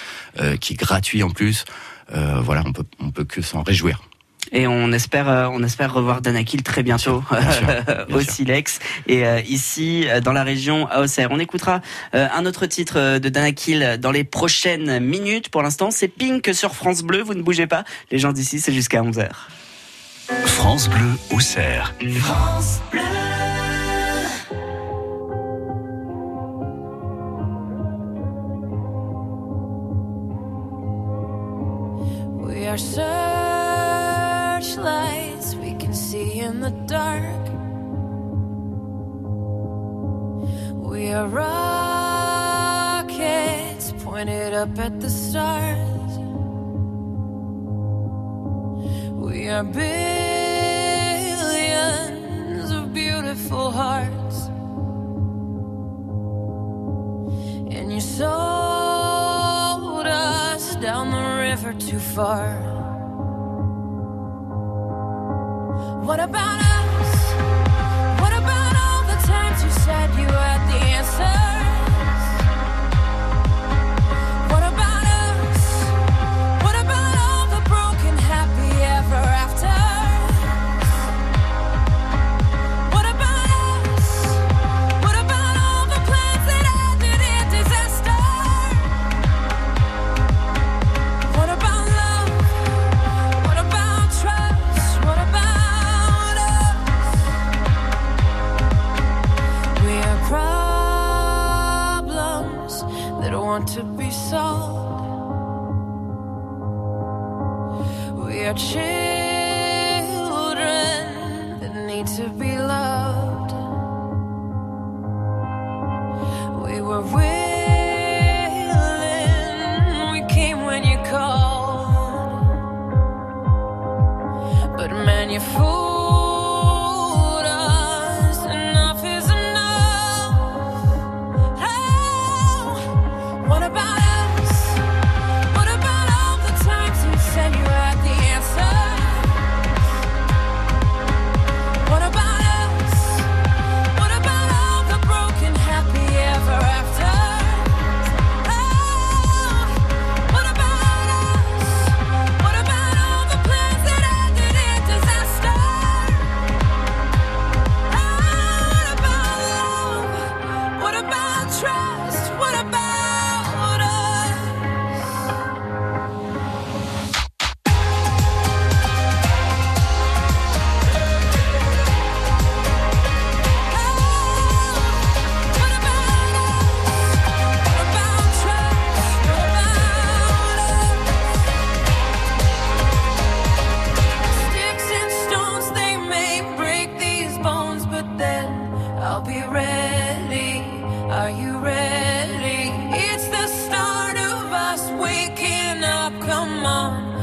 euh, qui est gratuit en plus. Euh, voilà, on peut, on peut que s'en réjouir. Et on espère, euh, on espère revoir Danakil très bientôt au Silex et euh, ici euh, dans la région à Auxerre. On écoutera euh, un autre titre euh, de Danakil dans les prochaines minutes. Pour l'instant, c'est Pink sur France Bleu. Vous ne bougez pas. Les gens d'ici, c'est jusqu'à 11h. France Bleu Auxerre. France Bleu. We are We are rockets pointed up at the stars. We are billions of beautiful hearts. And you sold us down the river too far. What about us? On,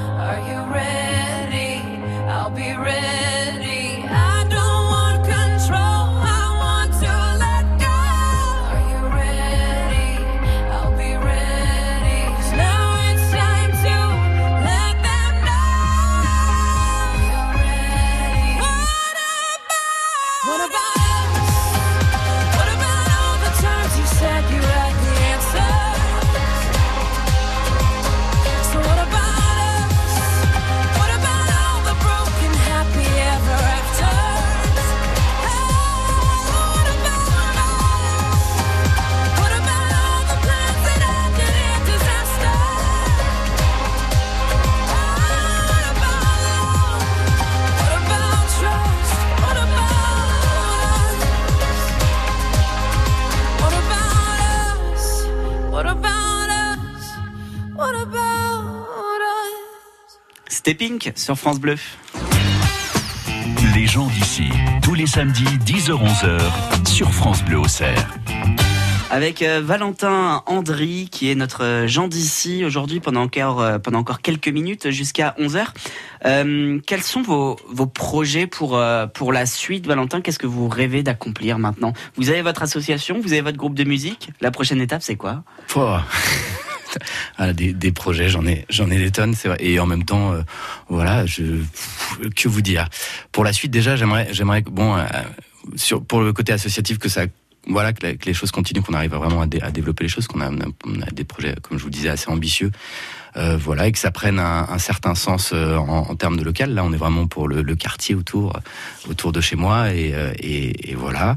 Pink sur France Bleu. Les gens d'ici, tous les samedis 10h-11h sur France Bleu Auxerre. Avec euh, Valentin Andry, qui est notre euh, Jean d'ici aujourd'hui pendant encore, euh, pendant encore quelques minutes jusqu'à 11h. Euh, quels sont vos, vos projets pour, euh, pour la suite, Valentin? Qu'est-ce que vous rêvez d'accomplir maintenant? Vous avez votre association, vous avez votre groupe de musique. La prochaine étape, c'est quoi? Pouah. Des, projets, j'en ai, j'en ai des tonnes. Et en même temps, euh, voilà, je, que vous dire. Pour la suite, déjà, j'aimerais, j'aimerais, que- bon, euh, pour le côté associatif, que ça, voilà, que, les choses continuent, qu'on arrive vraiment à, dé- à développer les choses, qu'on a, a- des projets, comme je vous disais, assez ambitieux. Euh, voilà, et que ça prenne un, un certain sens euh, en, en termes de local. Là, on est vraiment pour le, le quartier autour, autour de chez moi, et, euh, et, et voilà.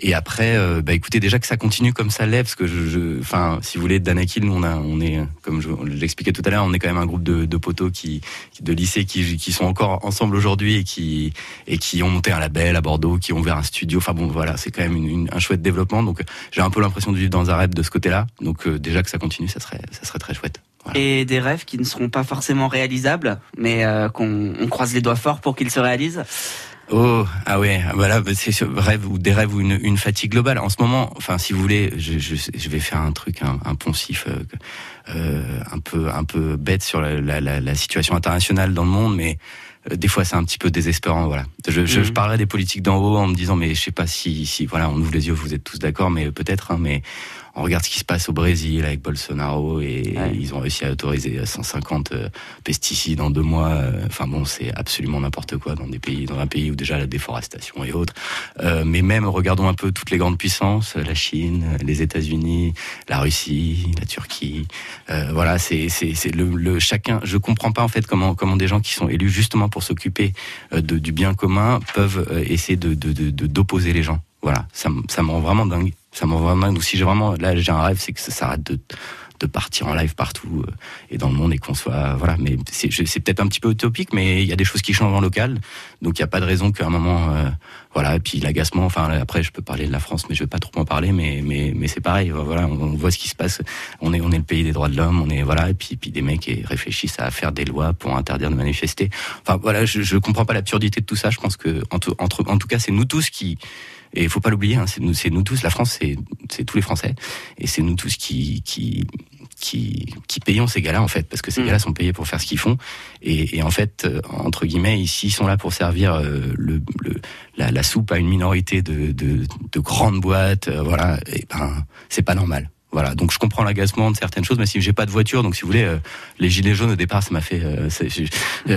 Et après, euh, bah écoutez, déjà que ça continue comme ça l'est, parce que je, enfin, si vous voulez, Danakil, on on est, comme je, l'expliquais tout à l'heure, on est quand même un groupe de, de poteaux qui, de lycée qui, qui sont encore ensemble aujourd'hui et qui, et qui ont monté un label à Bordeaux, qui ont ouvert un studio. Enfin bon, voilà, c'est quand même une- un chouette développement. Donc, j'ai un peu l'impression de vivre dans un rêve de ce côté-là. Donc, euh, déjà que ça continue, ça serait, ça serait très chouette. Et des rêves qui ne seront pas forcément réalisables, mais euh, qu'on on croise les doigts forts pour qu'ils se réalisent Oh, ah ouais, voilà, bah, c'est sûr, rêve ou des rêves ou une, une fatigue globale. En ce moment, enfin, si vous voulez, je, je, je vais faire un truc, un, un poncif, euh, euh, un peu, un peu bête sur la, la, la, la situation internationale dans le monde, mais des fois c'est un petit peu désespérant. Voilà, je, je, je Mhm. parlerai des politiques d'en haut en me disant, mais je sais pas si, si, voilà, on ouvre les yeux, vous êtes tous d'accord, mais peut-être, hein, mais on regarde ce qui se passe au Brésil avec Bolsonaro et ils ont réussi à autoriser 150 euh, pesticides en deux mois. euh, Enfin bon, c'est absolument n'importe quoi dans des pays, dans un pays où déjà la déforestation et autres. Euh, mais même regardons un peu toutes les grandes puissances, la Chine, les États-Unis, la Russie, la Turquie. Euh, voilà, c'est c'est c'est le, le chacun. Je comprends pas en fait comment comment des gens qui sont élus justement pour s'occuper du bien commun peuvent essayer de de de- de- d'opposer les gens. Voilà, ça ça me rend vraiment dingue. Ça me rend vraiment dingue. Donc si j'ai vraiment là j'ai un rêve, c'est que ça s'arrête de de partir en live partout euh, et dans le monde et qu'on soit voilà. Mais c'est peut-être un petit peu utopique, mais il y a des choses qui changent en local, donc il y a pas de raison qu'à un moment euh, voilà. Et puis l'agacement. Enfin après, je peux parler de la France, mais je vais pas trop en parler. Mais mais mais c'est pareil. Voilà, on, on voit ce qui se passe. On est on est le pays des droits de l'homme. On est voilà. Et puis puis des mecs qui réfléchissent à faire des lois pour interdire de manifester. Enfin voilà, je, je comprends pas l'absurdité de tout ça. Je pense que en tout, entre, en tout cas, c'est nous tous qui et il faut pas l'oublier, hein, c'est nous, c'est nous tous. La France, c'est c'est tous les Français, et c'est nous tous qui qui qui, qui payons ces gars-là en fait, parce que ces gars-là sont payés pour faire ce qu'ils font, et, et en fait, euh, entre guillemets, ici, ils sont là pour servir euh, le, le la, la soupe à une minorité de de, de grandes boîtes, euh, voilà. Et ben, c'est pas normal. Voilà, donc je comprends l'agacement de certaines choses, mais si j'ai pas de voiture, donc si vous voulez, euh, les gilets jaunes au départ, ça m'a fait, euh,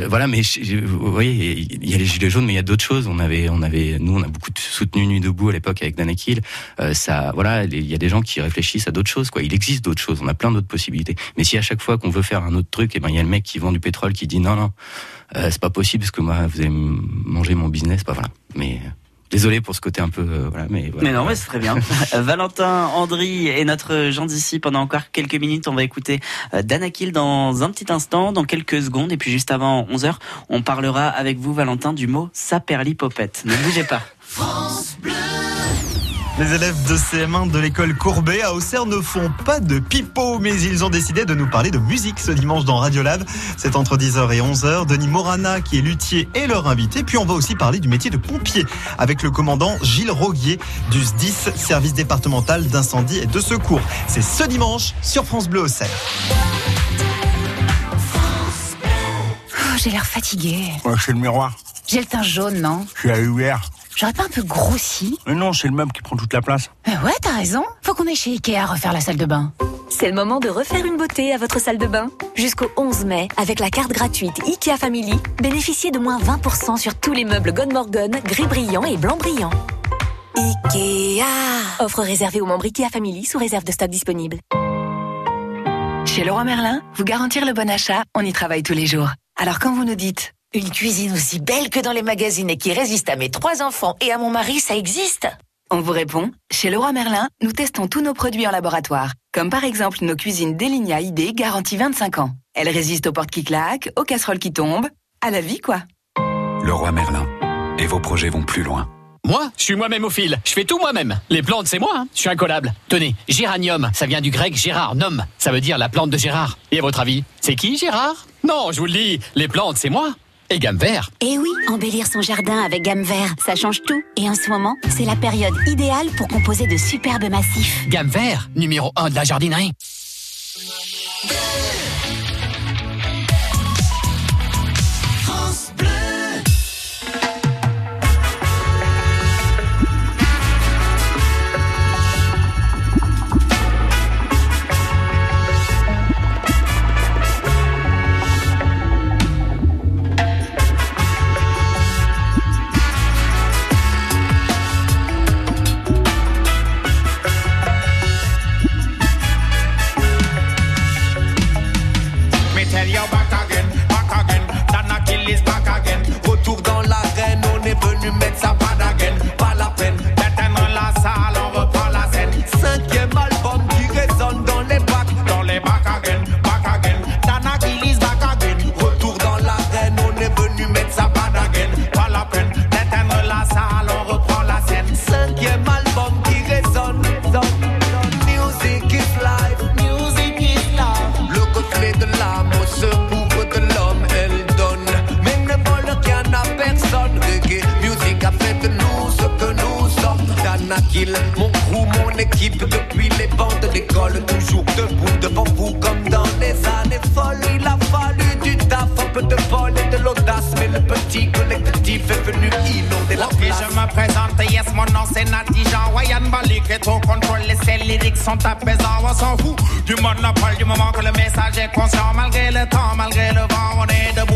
voilà, mais vous voyez, il y a les gilets jaunes, mais il y a d'autres choses. On avait, on avait, nous, on a beaucoup soutenu Nuit debout à l'époque avec Dan ça, voilà, il y a des gens qui réfléchissent à d'autres choses, quoi. Il existe d'autres choses, on a plein d'autres possibilités. Mais si à chaque fois qu'on veut faire un autre truc, et ben il y a le mec qui vend du pétrole qui dit non, non, c'est pas possible parce que moi, vous allez m- manger mon business, pas voilà. Mais désolé pour ce côté un peu, euh, voilà, mais voilà. Mais non, mais c'est très bien. Valentin, Andry et notre Jean d'ici pendant encore quelques minutes. On va écouter euh, Danakil dans un petit instant, dans quelques secondes. Et puis juste avant 11h, on parlera avec vous, Valentin, du mot saperlipopette. Ne bougez pas. Les élèves de CM1 de l'école Courbet à Auxerre ne font pas de pipeau, mais ils ont décidé de nous parler de musique ce dimanche dans Radiolab. C'est entre 10h et 11h. Denis Morana, qui est luthier, est leur invité. Puis on va aussi parler du métier de pompier avec le commandant Gilles Roguier du SDIS, service départemental d'incendie et de secours. C'est ce dimanche sur France Bleu Auxerre. Oh, j'ai l'air fatiguée. Ouais, c'est le miroir. J'ai le teint jaune, non? Je suis à UR. J'aurais pas un peu grossi Mais non, c'est le meuble qui prend toute la place. Euh, Ouais, t'as raison. Faut qu'on aille chez Ikea refaire la salle de bain. C'est le moment de refaire une beauté à votre salle de bain. Jusqu'au 11 mai, avec la carte gratuite IKEA Family, bénéficiez de moins 20% sur tous les meubles Godmorgon, gris brillant et blanc brillant. IKEA Offre réservée aux membres IKEA Family sous réserve de stock disponible. Chez Leroy Merlin, vous garantir le bon achat, on y travaille tous les jours. Alors quand vous nous dites Une cuisine aussi belle que dans les magazines et qui résiste à mes trois enfants et à mon mari, ça existe On vous répond, chez Leroy Merlin, nous testons tous nos produits en laboratoire. Comme par exemple nos cuisines Delinia ID garantie 25 ans. Elles résistent aux portes qui claquent, aux casseroles qui tombent, à la vie quoi. Le roi Merlin. Et vos projets vont plus loin. Moi, je suis moi-même au fil. Je fais tout moi-même. Les plantes, c'est moi. hein. Je suis incollable. Tenez, géranium, ça vient du grec Gérard, nom. Ça veut dire la plante de Gérard. Et à votre avis, c'est qui Gérard? Non, je vous le dis, les plantes, c'est moi. Et gamme vert. Et oui, embellir son jardin avec gamme vert, ça change tout. Et en ce moment, c'est la période idéale pour composer de superbes massifs. Gamme vert, numéro 1 de la jardinerie. Sont apaisants, on s'en fout. Du monopole, du moment que le message est conscient, malgré le temps, malgré le vent, on est debout,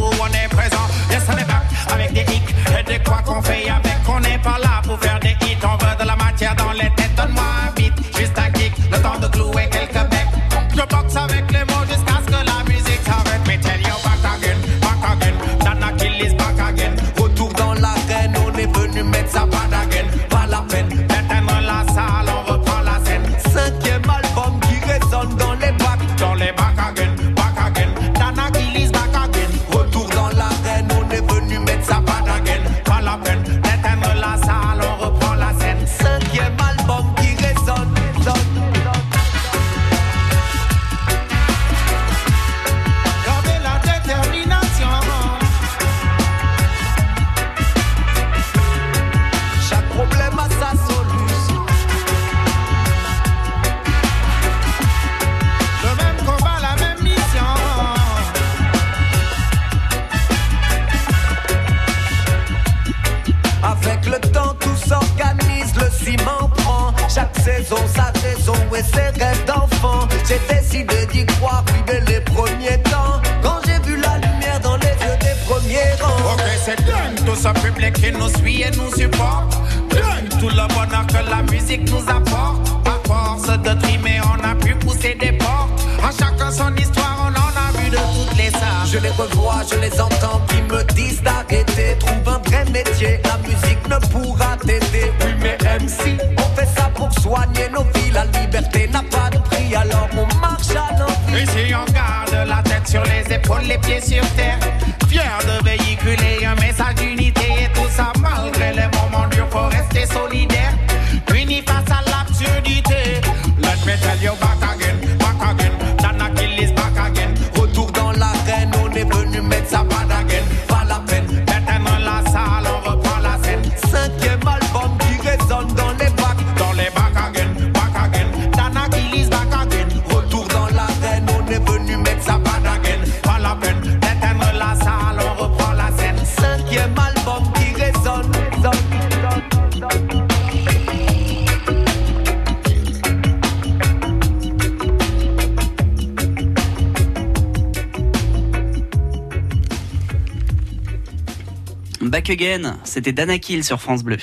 Back Again, c'était Danakil sur France Bleu.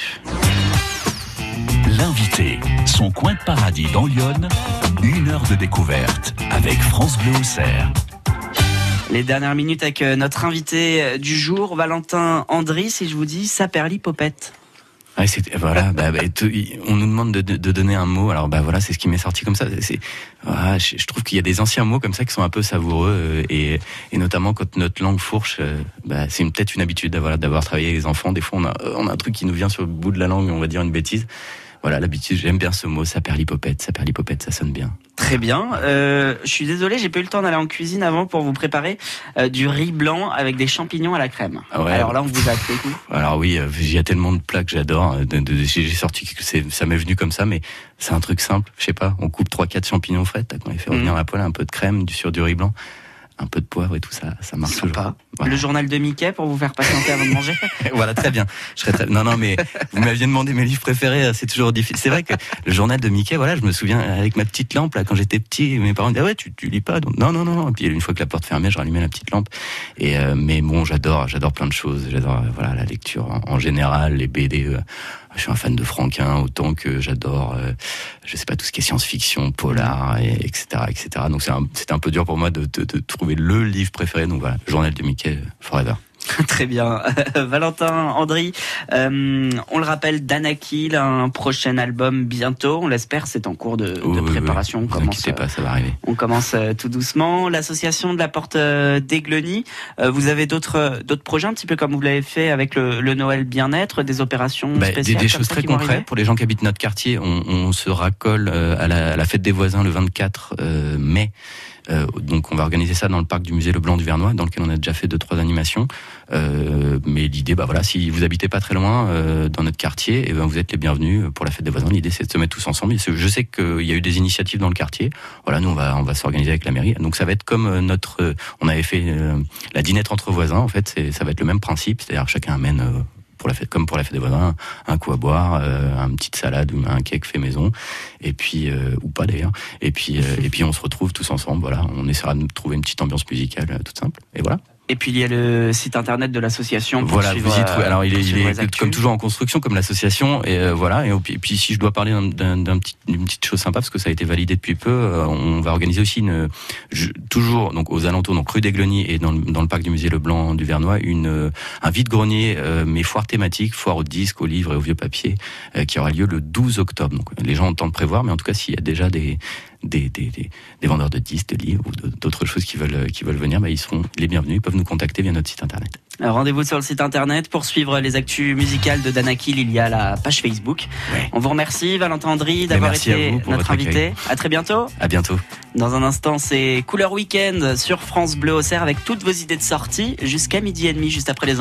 L'invité, son coin de paradis dans Lyon, une heure de découverte avec France Bleu au Cerf. Les dernières minutes avec euh, notre invité euh, du jour, Valentin Andry, si je vous dis Saperli Popette. Ouais, c'est- voilà, bah, bah, on nous demande de, de- donner un mot. Alors bah voilà, c'est ce qui m'est sorti comme ça. C'est, voilà, je, je trouve qu'il y a des anciens mots comme ça qui sont un peu savoureux euh, et, et notamment quand notre langue fourche, euh, bah, c'est peut-être une habitude d'avoir d'avoir travaillé avec les enfants. Des fois, on a, on a un truc qui nous vient sur le bout de la langue, on va dire une bêtise. Voilà, l'habitude, j'aime bien ce mot, saperlipopette. Saperlipopette, ça sonne bien. Très bien. Euh, je suis désolé, j'ai pas eu le temps d'aller en cuisine avant pour vous préparer euh, du riz blanc avec des champignons à la crème. Ah ouais. Alors là, on vous a fait coup. Alors oui, euh, il y a tellement de plats que j'adore. euh, J'ai sorti que c'est- ça m'est venu comme ça, mais c'est un truc simple. Je sais pas, on coupe trois quatre champignons frais, tac, on les fait Mhm. revenir à la poêle, un peu de crème, sur du riz blanc, un peu de poivre et tout ça, ça marche toujours. Voilà. Le journal de Mickey pour vous faire patienter avant de manger. voilà, très bien. Je serais très... Non, non, mais vous m'aviez demandé mes livres préférés, c'est toujours difficile. C'est vrai que le journal de Mickey, voilà, je me souviens avec ma petite lampe là quand j'étais petit, mes parents me disaient ah ouais, tu, tu lis pas donc non, non, non, non. Et puis une fois que la porte fermée, je rallumais la petite lampe. Et euh, mais bon, j'adore, j'adore plein de choses. J'adore euh, voilà la lecture en, en général, les BD. euh, je suis un fan de Franquin autant que j'adore, euh, je sais pas tout ce qui est science-fiction, polar, et, etc., etc. Donc c'est un- peu dur pour moi de, de, de trouver le livre préféré. Donc voilà, journal de Mickey euh, forever. Très bien. Valentin Andry, euh, on le rappelle, Danakil, un prochain album bientôt. On l'espère, c'est en cours de, de Oui, oui, préparation. oui. On commence, inquiétez pas, ça va arriver. On commence euh, tout doucement. L'association de la Porte euh, d'Aigleny, euh, vous avez d'autres d'autres projets, un petit peu comme vous l'avez fait avec le, le Noël Bien-être, des opérations Bah, des, spéciales des comme choses très concrètes pour les gens qui habitent notre quartier. On, on se racole euh, à la, à la fête des voisins le 24 euh, mai. Euh, donc on va organiser ça dans le parc du musée Leblanc du Vernois, dans lequel on a déjà fait deux trois animations. Euh, mais l'idée, bah voilà, si vous habitez pas très loin euh, dans notre quartier, et ben vous êtes les bienvenus pour la fête des voisins. L'idée c'est de se mettre tous ensemble. Je sais qu'il y a eu des initiatives dans le quartier. Voilà, nous on va on va s'organiser avec la mairie. Donc ça va être comme euh, notre, euh, on avait fait euh, la dinette entre voisins. En fait, ça va être le même principe, c'est-à-dire chacun amène euh, pour la fête, comme pour la fête des voisins, un coup à boire, euh, un petite salade ou un cake fait maison, et puis euh, ou pas d'ailleurs. Et puis euh, et puis on se retrouve tous ensemble. Voilà, on essaiera de trouver une petite ambiance musicale euh, toute simple. Et voilà. Et puis il y a le site internet de l'association. Voilà, vous y trouvez. euh, Alors il est, il est comme toujours en construction, comme l'association. Et euh, voilà. Et, puis, et puis si je dois parler d'un- d'un d'un petit- d'une petite chose sympa, parce que ça a été validé depuis peu, euh, on va organiser aussi une, je- toujours donc aux alentours, donc rue d'Aigleny et dans le, dans le parc du musée Leblanc du Vernois, une euh, un vide grenier, euh, mais foire thématique, foire aux disques, aux livres et aux vieux papiers, euh, qui aura lieu le 12 octobre. Donc les gens ont le temps de prévoir, mais en tout cas s'il y a déjà des des, des, des, des vendeurs de disques, de livres ou d'autres choses qui veulent qui veulent venir, bah, ils seront les bienvenus. Ils peuvent nous contacter via notre site internet. Rendez-vous sur le site internet pour suivre les actus musicales de Danakil. Il y a la page Facebook. On vous remercie, Valentin Andry, d'avoir merci à été notre invité. À très bientôt. À bientôt. Dans un instant, c'est Couleur Week-end sur France Bleu au Cerf avec toutes vos idées de sortie jusqu'à midi et demi, juste après les infos.